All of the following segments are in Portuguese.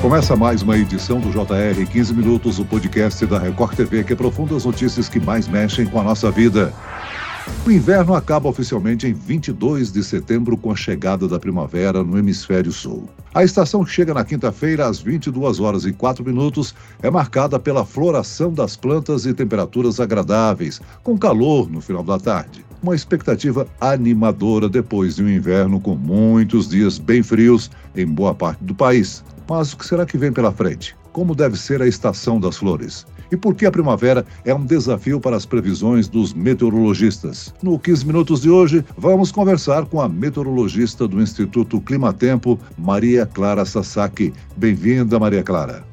Começa mais uma edição do JR 15 Minutos, o podcast da Record TV que aprofunda as notícias que mais mexem com a nossa vida. O inverno acaba oficialmente em 22 de setembro com a chegada da primavera no hemisfério sul. A estação chega na quinta-feira às 22 horas e 4 minutos é marcada pela floração das plantas e temperaturas agradáveis, com calor no final da tarde. Uma expectativa animadora depois de um inverno com muitos dias bem frios em boa parte do país. Mas o que será que vem pela frente? Como deve ser a estação das flores? E por que a primavera é um desafio para as previsões dos meteorologistas? No 15 Minutos de hoje, vamos conversar com a meteorologista do Instituto Climatempo, Maria Clara Sasaki. Bem-vinda, Maria Clara.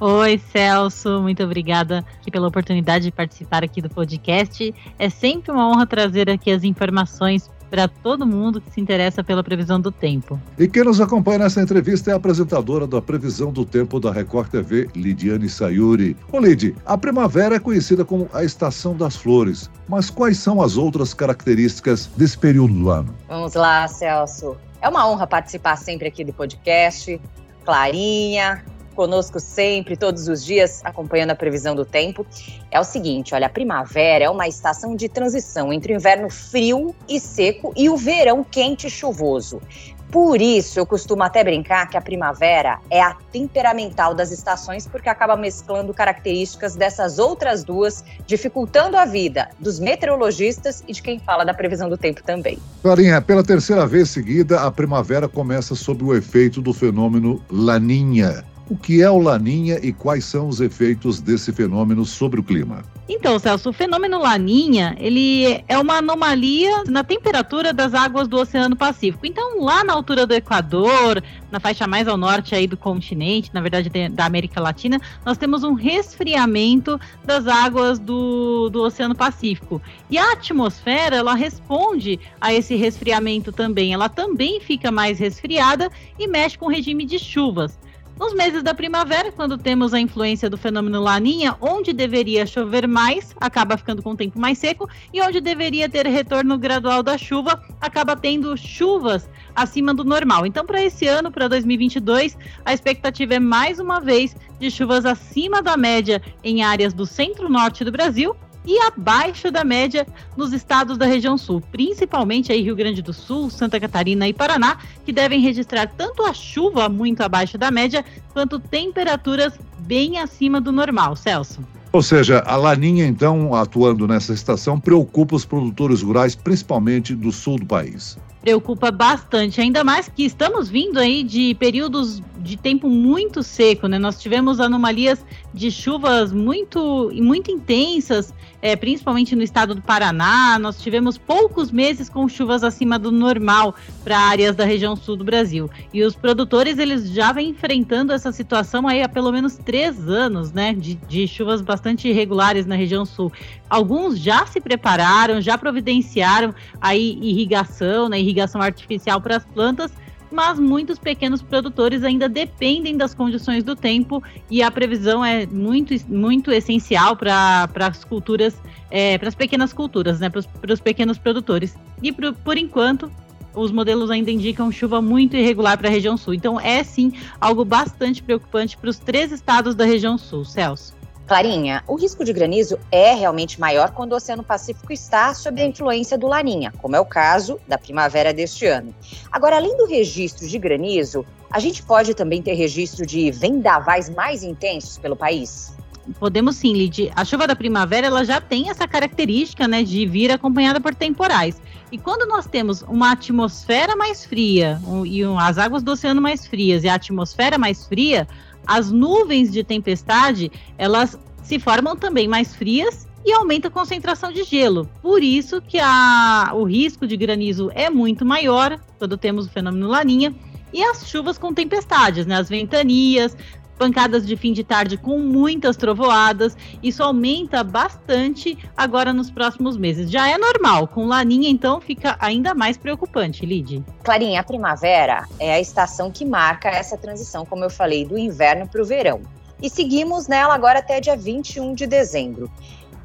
Oi, Celso, muito obrigada pela oportunidade de participar aqui do podcast. É sempre uma honra trazer aqui as informações para todo mundo que se interessa pela previsão do tempo. E quem nos acompanha nessa entrevista é a apresentadora da previsão do tempo da Record TV, Lidiane Sayuri. Ô Lid, a primavera é conhecida como a estação das flores, mas quais são as outras características desse período do ano? Vamos lá, Celso. É uma honra participar sempre aqui do podcast. Clarinha, conosco sempre, todos os dias, acompanhando a previsão do tempo, é o seguinte: olha, a primavera é uma estação de transição entre o inverno frio e seco e o verão quente e chuvoso. Por isso, eu costumo até brincar que a primavera é a temperamental das estações, porque acaba mesclando características dessas outras duas, dificultando a vida dos meteorologistas e de quem fala da previsão do tempo também. Clarinha, pela terceira vez seguida, a primavera começa sob o efeito do fenômeno Laninha. O que é o Laninha e quais são os efeitos desse fenômeno sobre o clima? Então, Celso, o fenômeno Laninha, ele é uma anomalia na temperatura das águas do Oceano Pacífico. Então, lá na altura do Equador, na faixa mais ao norte aí do continente, na verdade da América Latina, nós temos um resfriamento das águas do, do Oceano Pacífico. E a atmosfera, ela responde a esse resfriamento também. Ela também fica mais resfriada e mexe com o regime de chuvas. Nos meses da primavera, quando temos a influência do fenômeno Laninha, onde deveria chover mais, acaba ficando com o tempo mais seco, e onde deveria ter retorno gradual da chuva, acaba tendo chuvas acima do normal. Então, para esse ano, para 2022, a expectativa é mais uma vez de chuvas acima da média em áreas do centro-norte do Brasil e abaixo da média nos estados da região sul, principalmente aí Rio Grande do Sul, Santa Catarina e Paraná, que devem registrar tanto a chuva muito abaixo da média, quanto temperaturas bem acima do normal. Celso. Ou seja, a Laninha, então, atuando nessa estação, preocupa os produtores rurais, principalmente do sul do país preocupa bastante, ainda mais que estamos vindo aí de períodos de tempo muito seco, né? Nós tivemos anomalias de chuvas muito, muito intensas, é, principalmente no estado do Paraná. Nós tivemos poucos meses com chuvas acima do normal para áreas da região sul do Brasil. E os produtores eles já vêm enfrentando essa situação aí há pelo menos três anos, né? De, de chuvas bastante irregulares na região sul. Alguns já se prepararam, já providenciaram aí irrigação, né? Irrigação artificial para as plantas mas muitos pequenos produtores ainda dependem das condições do tempo e a previsão é muito, muito essencial para as culturas, é, para as pequenas culturas, né, para os pequenos produtores. E por enquanto, os modelos ainda indicam chuva muito irregular para a região sul. Então, é sim algo bastante preocupante para os três estados da região sul. Celso. Clarinha, o risco de granizo é realmente maior quando o Oceano Pacífico está sob a influência do Laninha, como é o caso da primavera deste ano. Agora, além do registro de granizo, a gente pode também ter registro de vendavais mais intensos pelo país? Podemos sim, Lid. A chuva da primavera ela já tem essa característica né, de vir acompanhada por temporais. E quando nós temos uma atmosfera mais fria um, e um, as águas do oceano mais frias e a atmosfera mais fria, as nuvens de tempestade, elas se formam também mais frias e aumenta a concentração de gelo. Por isso que a, o risco de granizo é muito maior quando temos o fenômeno laninha e as chuvas com tempestades, né? As ventanias, pancadas de fim de tarde com muitas trovoadas. Isso aumenta bastante agora nos próximos meses. Já é normal, com laninha então fica ainda mais preocupante, Lid. Clarinha, a primavera é a estação que marca essa transição, como eu falei, do inverno para o verão. E seguimos nela agora até dia 21 de dezembro.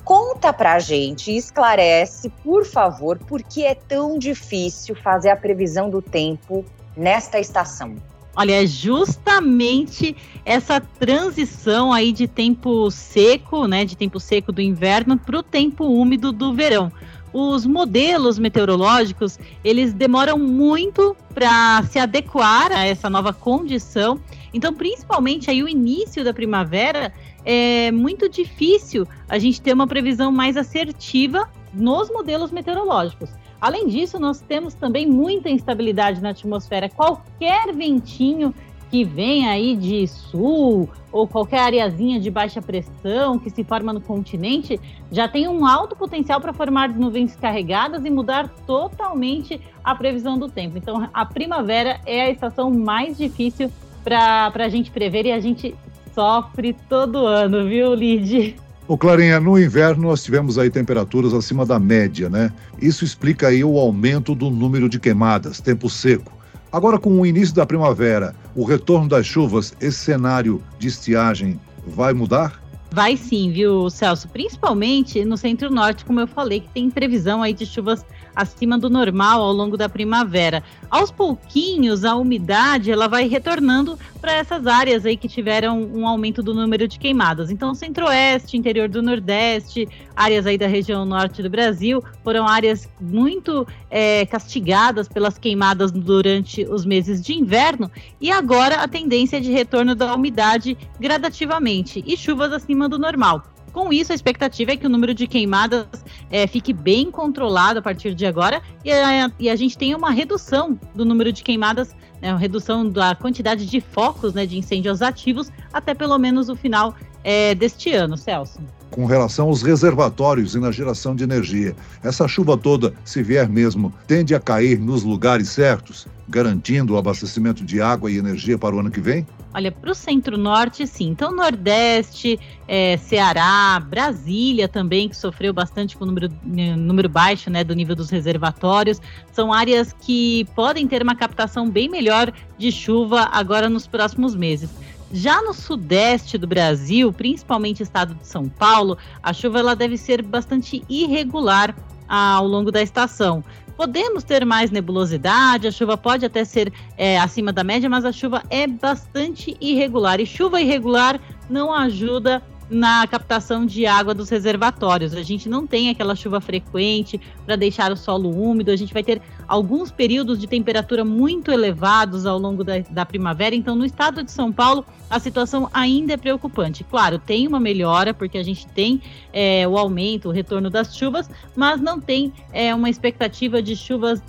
Conta pra gente esclarece, por favor, por que é tão difícil fazer a previsão do tempo nesta estação. Olha, é justamente essa transição aí de tempo seco, né, de tempo seco do inverno para o tempo úmido do verão. Os modelos meteorológicos, eles demoram muito para se adequar a essa nova condição. Então, principalmente aí o início da primavera, é muito difícil a gente ter uma previsão mais assertiva nos modelos meteorológicos. Além disso, nós temos também muita instabilidade na atmosfera. Qualquer ventinho que vem aí de sul ou qualquer areazinha de baixa pressão que se forma no continente já tem um alto potencial para formar nuvens carregadas e mudar totalmente a previsão do tempo. Então, a primavera é a estação mais difícil para a gente prever e a gente sofre todo ano, viu, Lid? Ô Clarinha, no inverno nós tivemos aí temperaturas acima da média, né? Isso explica aí o aumento do número de queimadas, tempo seco. Agora, com o início da primavera, o retorno das chuvas, esse cenário de estiagem vai mudar? Vai sim, viu, Celso? Principalmente no centro-norte, como eu falei, que tem previsão aí de chuvas acima do normal ao longo da primavera. Aos pouquinhos, a umidade ela vai retornando para essas áreas aí que tiveram um aumento do número de queimadas. Então, centro-oeste, interior do nordeste, áreas aí da região norte do Brasil, foram áreas muito é, castigadas pelas queimadas durante os meses de inverno. E agora a tendência é de retorno da umidade gradativamente e chuvas acima do normal. Com isso, a expectativa é que o número de queimadas é, fique bem controlado a partir de agora e a, e a gente tenha uma redução do número de queimadas, né, uma redução da quantidade de focos né, de incêndios ativos até pelo menos o final é, deste ano, Celso com relação aos reservatórios e na geração de energia. Essa chuva toda, se vier mesmo, tende a cair nos lugares certos, garantindo o abastecimento de água e energia para o ano que vem? Olha, para o centro-norte, sim. Então, Nordeste, é, Ceará, Brasília também, que sofreu bastante com o número, número baixo né, do nível dos reservatórios, são áreas que podem ter uma captação bem melhor de chuva agora nos próximos meses. Já no sudeste do Brasil, principalmente estado de São Paulo, a chuva ela deve ser bastante irregular ao longo da estação. Podemos ter mais nebulosidade, a chuva pode até ser é, acima da média, mas a chuva é bastante irregular. E chuva irregular não ajuda na captação de água dos reservatórios. A gente não tem aquela chuva frequente para deixar o solo úmido. A gente vai ter alguns períodos de temperatura muito elevados ao longo da, da primavera. Então, no estado de São Paulo, a situação ainda é preocupante. Claro, tem uma melhora, porque a gente tem é, o aumento, o retorno das chuvas, mas não tem é, uma expectativa de chuvas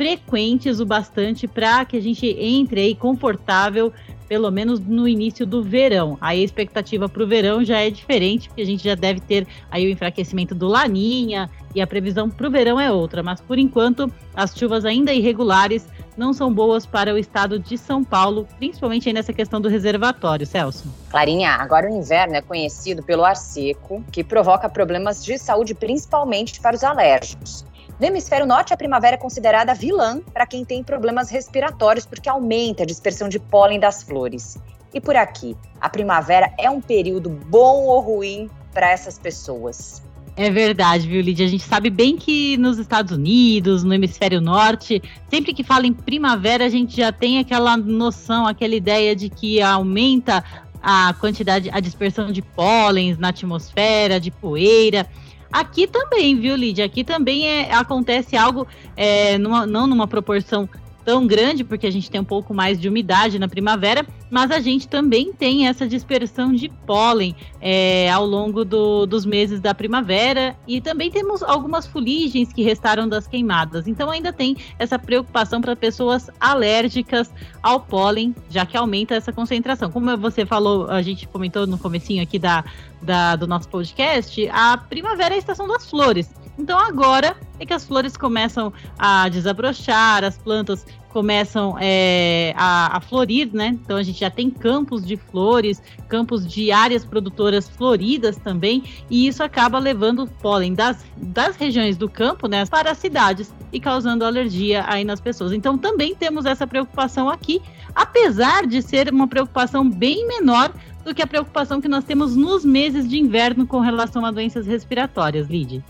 frequentes o bastante para que a gente entre aí confortável pelo menos no início do verão. Aí a expectativa para o verão já é diferente, porque a gente já deve ter aí o enfraquecimento do Laninha e a previsão para o verão é outra. Mas por enquanto, as chuvas ainda irregulares não são boas para o estado de São Paulo, principalmente aí nessa questão do reservatório, Celso. Clarinha, agora o inverno é conhecido pelo ar seco, que provoca problemas de saúde principalmente para os alérgicos. No hemisfério norte, a primavera é considerada vilã para quem tem problemas respiratórios, porque aumenta a dispersão de pólen das flores. E por aqui, a primavera é um período bom ou ruim para essas pessoas? É verdade, viu, Lídia? A gente sabe bem que nos Estados Unidos, no hemisfério norte, sempre que fala em primavera, a gente já tem aquela noção, aquela ideia de que aumenta a quantidade, a dispersão de pólens na atmosfera, de poeira. Aqui também, viu, Lídia? Aqui também é, acontece algo, é, numa, não numa proporção tão grande, porque a gente tem um pouco mais de umidade na primavera, mas a gente também tem essa dispersão de pólen é, ao longo do, dos meses da primavera e também temos algumas fuligens que restaram das queimadas. Então ainda tem essa preocupação para pessoas alérgicas ao pólen, já que aumenta essa concentração. Como você falou, a gente comentou no comecinho aqui da, da do nosso podcast, a primavera é a estação das flores. Então agora é que as flores começam a desabrochar, as plantas começam é, a, a, florir, né? Então a gente já tem campos de flores, campos de áreas produtoras floridas também, e isso acaba levando pólen das, das regiões do campo, né, para as cidades e causando alergia aí nas pessoas. Então também temos essa preocupação aqui, apesar de ser uma preocupação bem menor do que a preocupação que nós temos nos meses de inverno com relação a doenças respiratórias, Lid.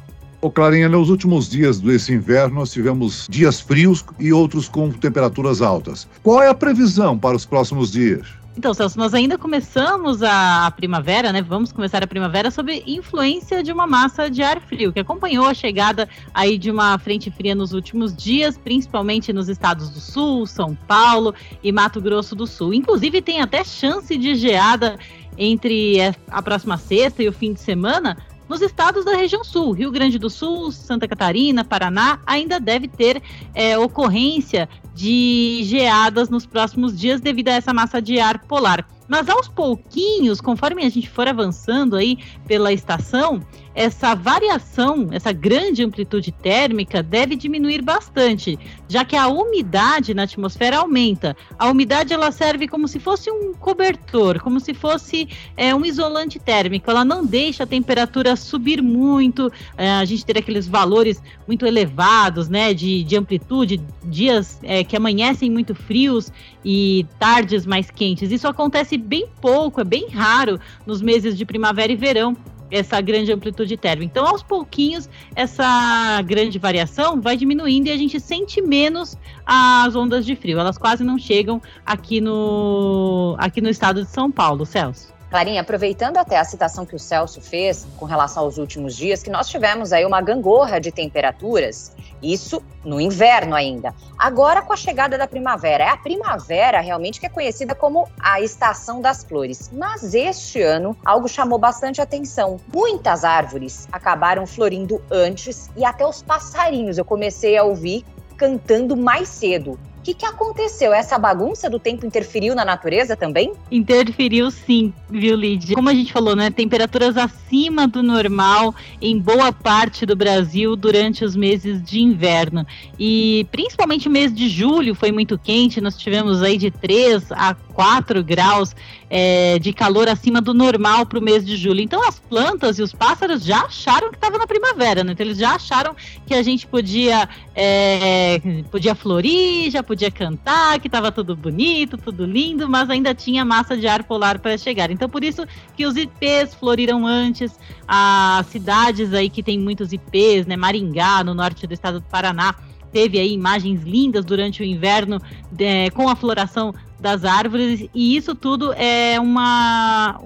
Ô Clarinha, nos últimos dias desse inverno nós tivemos dias frios e outros com temperaturas altas. Qual é a previsão para os próximos dias? Então, Celso, nós ainda começamos a primavera, né? Vamos começar a primavera sob influência de uma massa de ar frio, que acompanhou a chegada aí de uma frente fria nos últimos dias, principalmente nos estados do Sul, São Paulo e Mato Grosso do Sul. Inclusive, tem até chance de geada entre a próxima sexta e o fim de semana, nos estados da região sul, Rio Grande do Sul, Santa Catarina, Paraná, ainda deve ter é, ocorrência de geadas nos próximos dias devido a essa massa de ar polar. Mas aos pouquinhos, conforme a gente for avançando aí pela estação, essa variação, essa grande amplitude térmica deve diminuir bastante, já que a umidade na atmosfera aumenta. A umidade ela serve como se fosse um cobertor, como se fosse é, um isolante térmico. Ela não deixa a temperatura subir muito. É, a gente ter aqueles valores muito elevados, né, de, de amplitude, dias é, que amanhecem muito frios e tardes mais quentes. Isso acontece bem pouco, é bem raro nos meses de primavera e verão essa grande amplitude térmica. Então, aos pouquinhos, essa grande variação vai diminuindo e a gente sente menos as ondas de frio. Elas quase não chegam aqui no, aqui no estado de São Paulo, Celso. Clarinha, aproveitando até a citação que o Celso fez com relação aos últimos dias, que nós tivemos aí uma gangorra de temperaturas, isso no inverno ainda. Agora com a chegada da primavera, é a primavera realmente que é conhecida como a estação das flores. Mas este ano algo chamou bastante atenção. Muitas árvores acabaram florindo antes e até os passarinhos eu comecei a ouvir cantando mais cedo. O que, que aconteceu? Essa bagunça do tempo interferiu na natureza também? Interferiu sim, viu, Lídia? Como a gente falou, né? Temperaturas acima do normal em boa parte do Brasil durante os meses de inverno. E principalmente o mês de julho foi muito quente, nós tivemos aí de 3 a 4 graus é, de calor acima do normal para o mês de julho. Então as plantas e os pássaros já acharam que estava na primavera, né? Então eles já acharam que a gente podia, é, podia florir, já podia cantar, que estava tudo bonito, tudo lindo, mas ainda tinha massa de ar polar para chegar. Então, por isso que os IPs floriram antes, as cidades aí que tem muitos IPs, né? Maringá, no norte do estado do Paraná, teve aí imagens lindas durante o inverno é, com a floração das árvores, e isso tudo é uma,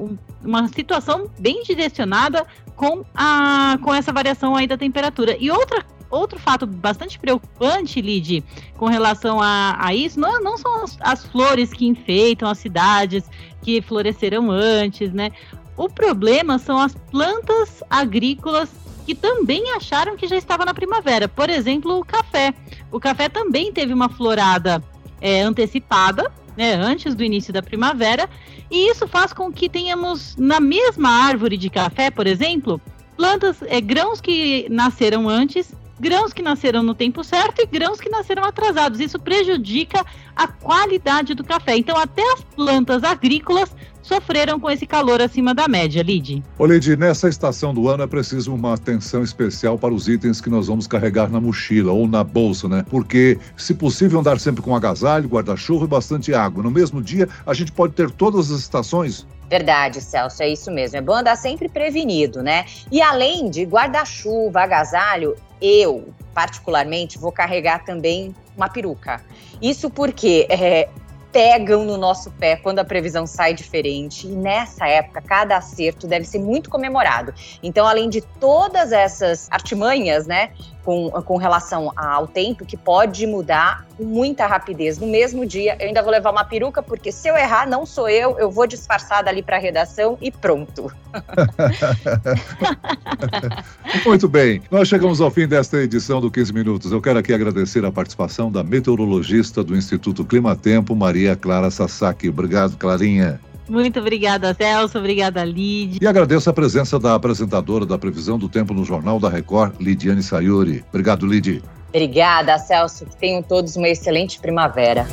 uma situação bem direcionada com, a, com essa variação aí da temperatura. E outra outro fato bastante preocupante, Lid, com relação a, a isso, não, não são as, as, flores que enfeitam as cidades, que floresceram antes, né? O problema são as plantas agrícolas que também acharam que já estava na primavera. Por exemplo, o café. O café também teve uma florada é, antecipada, né, antes do início da primavera, e isso faz com que tenhamos na mesma árvore de café, por exemplo, plantas, é, grãos que nasceram antes grãos que nasceram no tempo certo e grãos que nasceram atrasados. Isso prejudica a qualidade do café. Então, até as plantas agrícolas sofreram com esse calor acima da média, Lid. Ô, Lid, nessa estação do ano é preciso uma atenção especial para os itens que nós vamos carregar na mochila ou na bolsa, né? Porque, se possível, andar sempre com agasalho, guarda-chuva e bastante água. No mesmo dia, a gente pode ter todas as estações Verdade, Celso, é isso mesmo. É bom andar sempre prevenido, né? E além de guarda-chuva, agasalho, eu, particularmente, vou carregar também uma peruca. Isso porque é, pegam no nosso pé quando a previsão sai diferente. E nessa época, cada acerto deve ser muito comemorado. Então, além de todas essas artimanhas, né, com, com relação ao tempo, que pode mudar com muita rapidez. No mesmo dia, eu ainda vou levar uma peruca, porque se eu errar, não sou eu, eu vou disfarçada ali para a redação e pronto. Muito bem, nós chegamos ao fim desta edição do 15 Minutos. Eu quero aqui agradecer a participação da meteorologista do Instituto Clima Tempo, Maria Clara Sasaki. Obrigado, Clarinha. Muito obrigada, Celso. Obrigada, Lid. E agradeço a presença da apresentadora da Previsão do Tempo no Jornal da Record, Lidiane Sayuri. Obrigado, Lid. Obrigada, Celso. Que tenham todos uma excelente primavera.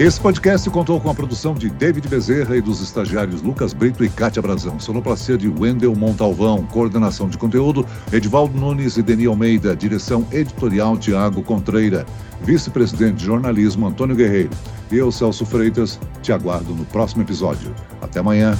Esse podcast contou com a produção de David Bezerra e dos estagiários Lucas Brito e Kátia Brazão. Sonoplastia de Wendel Montalvão. Coordenação de conteúdo, Edivaldo Nunes e Deni Almeida. Direção editorial, Tiago Contreira. Vice-presidente de jornalismo, Antônio Guerreiro. Eu, Celso Freitas, te aguardo no próximo episódio. Até amanhã.